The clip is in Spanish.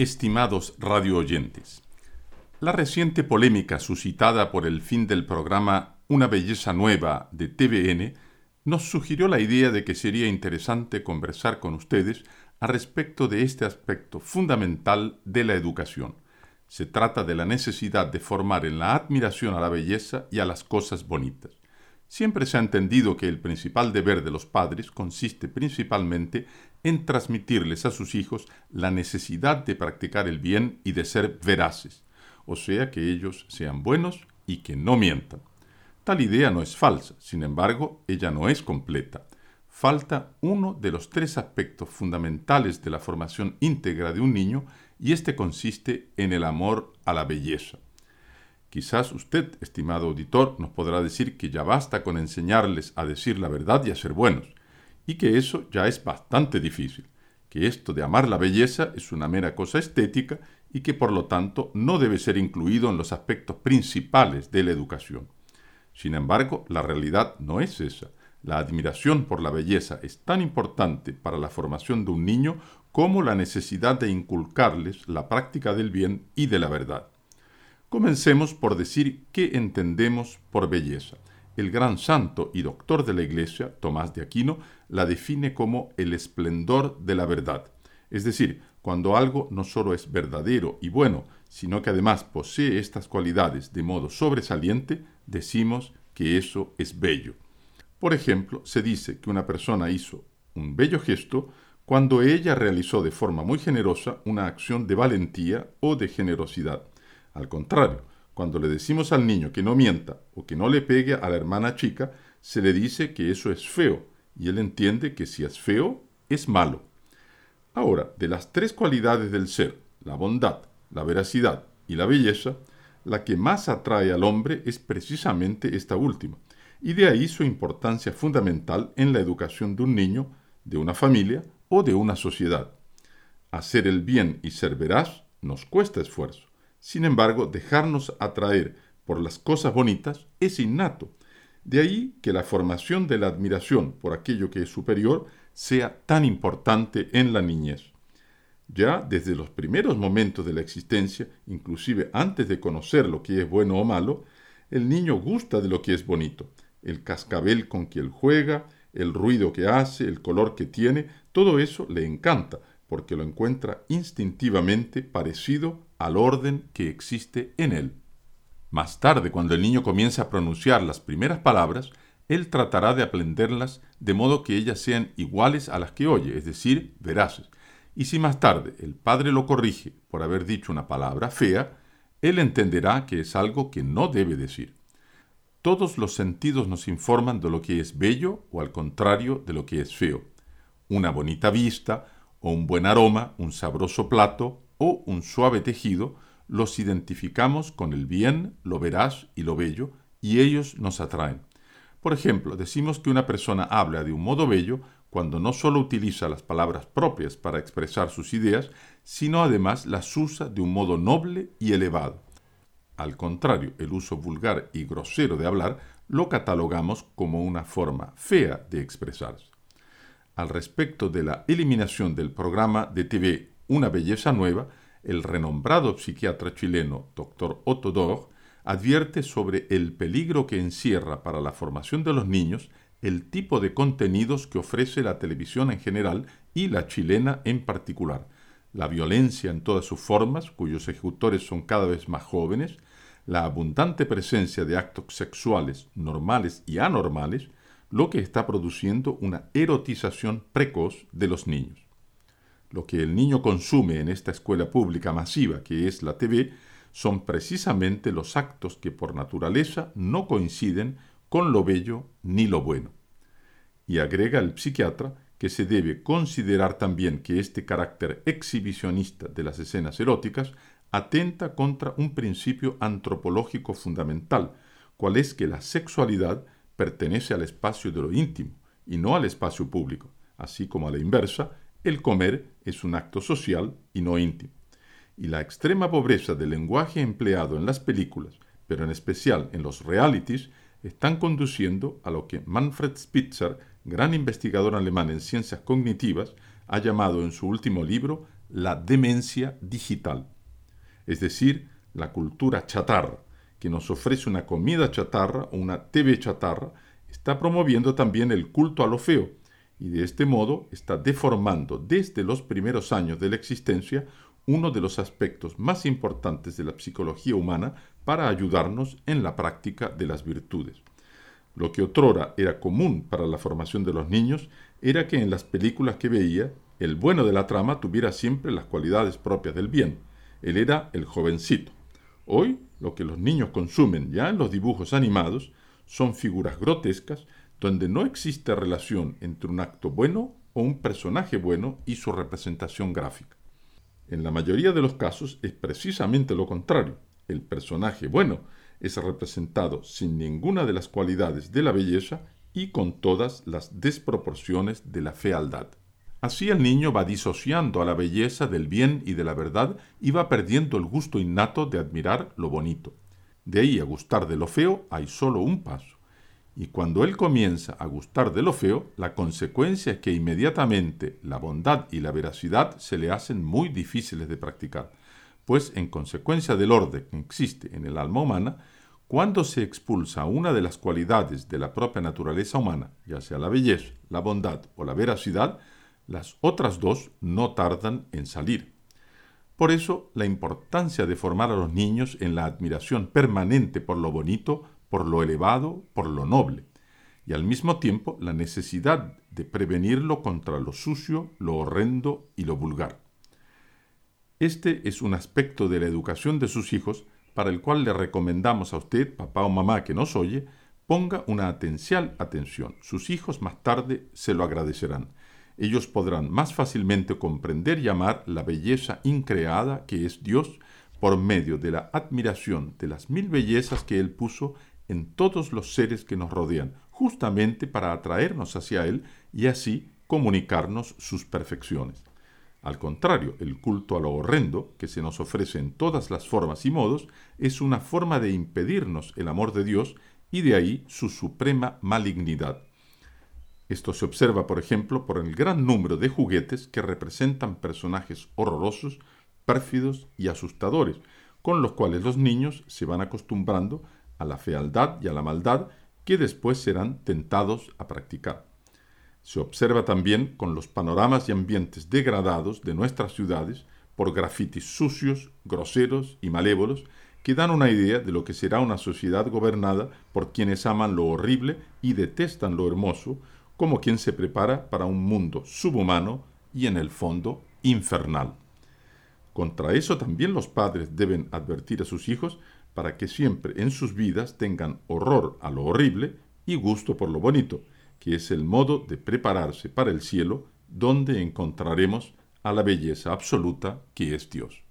Estimados radioyentes, la reciente polémica suscitada por el fin del programa Una belleza nueva de TVN nos sugirió la idea de que sería interesante conversar con ustedes a respecto de este aspecto fundamental de la educación. Se trata de la necesidad de formar en la admiración a la belleza y a las cosas bonitas. Siempre se ha entendido que el principal deber de los padres consiste principalmente en transmitirles a sus hijos la necesidad de practicar el bien y de ser veraces, o sea, que ellos sean buenos y que no mientan. Tal idea no es falsa, sin embargo, ella no es completa. Falta uno de los tres aspectos fundamentales de la formación íntegra de un niño y este consiste en el amor a la belleza. Quizás usted, estimado auditor, nos podrá decir que ya basta con enseñarles a decir la verdad y a ser buenos, y que eso ya es bastante difícil, que esto de amar la belleza es una mera cosa estética y que por lo tanto no debe ser incluido en los aspectos principales de la educación. Sin embargo, la realidad no es esa. La admiración por la belleza es tan importante para la formación de un niño como la necesidad de inculcarles la práctica del bien y de la verdad. Comencemos por decir qué entendemos por belleza. El gran santo y doctor de la Iglesia, Tomás de Aquino, la define como el esplendor de la verdad. Es decir, cuando algo no solo es verdadero y bueno, sino que además posee estas cualidades de modo sobresaliente, decimos que eso es bello. Por ejemplo, se dice que una persona hizo un bello gesto cuando ella realizó de forma muy generosa una acción de valentía o de generosidad. Al contrario, cuando le decimos al niño que no mienta o que no le pegue a la hermana chica, se le dice que eso es feo, y él entiende que si es feo, es malo. Ahora, de las tres cualidades del ser, la bondad, la veracidad y la belleza, la que más atrae al hombre es precisamente esta última, y de ahí su importancia fundamental en la educación de un niño, de una familia o de una sociedad. Hacer el bien y ser veraz nos cuesta esfuerzo. Sin embargo, dejarnos atraer por las cosas bonitas es innato. De ahí que la formación de la admiración por aquello que es superior sea tan importante en la niñez. Ya desde los primeros momentos de la existencia, inclusive antes de conocer lo que es bueno o malo, el niño gusta de lo que es bonito. El cascabel con que juega, el ruido que hace, el color que tiene, todo eso le encanta, porque lo encuentra instintivamente parecido al orden que existe en él. Más tarde, cuando el niño comience a pronunciar las primeras palabras, él tratará de aprenderlas de modo que ellas sean iguales a las que oye, es decir, veraces. Y si más tarde el padre lo corrige por haber dicho una palabra fea, él entenderá que es algo que no debe decir. Todos los sentidos nos informan de lo que es bello o al contrario de lo que es feo. Una bonita vista, o un buen aroma, un sabroso plato o un suave tejido, los identificamos con el bien, lo veraz y lo bello, y ellos nos atraen. Por ejemplo, decimos que una persona habla de un modo bello cuando no solo utiliza las palabras propias para expresar sus ideas, sino además las usa de un modo noble y elevado. Al contrario, el uso vulgar y grosero de hablar lo catalogamos como una forma fea de expresarse al respecto de la eliminación del programa de TV Una Belleza Nueva, el renombrado psiquiatra chileno Dr. Otto Dor advierte sobre el peligro que encierra para la formación de los niños el tipo de contenidos que ofrece la televisión en general y la chilena en particular. La violencia en todas sus formas, cuyos ejecutores son cada vez más jóvenes, la abundante presencia de actos sexuales normales y anormales, lo que está produciendo una erotización precoz de los niños. Lo que el niño consume en esta escuela pública masiva que es la TV son precisamente los actos que por naturaleza no coinciden con lo bello ni lo bueno. Y agrega el psiquiatra que se debe considerar también que este carácter exhibicionista de las escenas eróticas atenta contra un principio antropológico fundamental, cual es que la sexualidad pertenece al espacio de lo íntimo y no al espacio público, así como a la inversa, el comer es un acto social y no íntimo. Y la extrema pobreza del lenguaje empleado en las películas, pero en especial en los realities, están conduciendo a lo que Manfred Spitzer, gran investigador alemán en ciencias cognitivas, ha llamado en su último libro la demencia digital, es decir, la cultura chatarra, que nos ofrece una comida chatarra o una TV chatarra, está promoviendo también el culto a lo feo y de este modo está deformando desde los primeros años de la existencia uno de los aspectos más importantes de la psicología humana para ayudarnos en la práctica de las virtudes. Lo que otrora era común para la formación de los niños era que en las películas que veía, el bueno de la trama tuviera siempre las cualidades propias del bien. Él era el jovencito. Hoy, lo que los niños consumen ya en los dibujos animados son figuras grotescas donde no existe relación entre un acto bueno o un personaje bueno y su representación gráfica. En la mayoría de los casos es precisamente lo contrario. El personaje bueno es representado sin ninguna de las cualidades de la belleza y con todas las desproporciones de la fealdad. Así el niño va disociando a la belleza del bien y de la verdad y va perdiendo el gusto innato de admirar lo bonito. De ahí a gustar de lo feo hay solo un paso. Y cuando él comienza a gustar de lo feo, la consecuencia es que inmediatamente la bondad y la veracidad se le hacen muy difíciles de practicar, pues en consecuencia del orden que existe en el alma humana, cuando se expulsa una de las cualidades de la propia naturaleza humana, ya sea la belleza, la bondad o la veracidad, las otras dos no tardan en salir. Por eso, la importancia de formar a los niños en la admiración permanente por lo bonito, por lo elevado, por lo noble, y al mismo tiempo la necesidad de prevenirlo contra lo sucio, lo horrendo y lo vulgar. Este es un aspecto de la educación de sus hijos para el cual le recomendamos a usted, papá o mamá que nos oye, ponga una atencial atención. Sus hijos más tarde se lo agradecerán. Ellos podrán más fácilmente comprender y amar la belleza increada que es Dios por medio de la admiración de las mil bellezas que Él puso en todos los seres que nos rodean, justamente para atraernos hacia Él y así comunicarnos sus perfecciones. Al contrario, el culto a lo horrendo, que se nos ofrece en todas las formas y modos, es una forma de impedirnos el amor de Dios y de ahí su suprema malignidad. Esto se observa, por ejemplo, por el gran número de juguetes que representan personajes horrorosos, pérfidos y asustadores, con los cuales los niños se van acostumbrando a la fealdad y a la maldad que después serán tentados a practicar. Se observa también con los panoramas y ambientes degradados de nuestras ciudades por grafitis sucios, groseros y malévolos que dan una idea de lo que será una sociedad gobernada por quienes aman lo horrible y detestan lo hermoso, como quien se prepara para un mundo subhumano y en el fondo infernal. Contra eso también los padres deben advertir a sus hijos para que siempre en sus vidas tengan horror a lo horrible y gusto por lo bonito, que es el modo de prepararse para el cielo, donde encontraremos a la belleza absoluta que es Dios.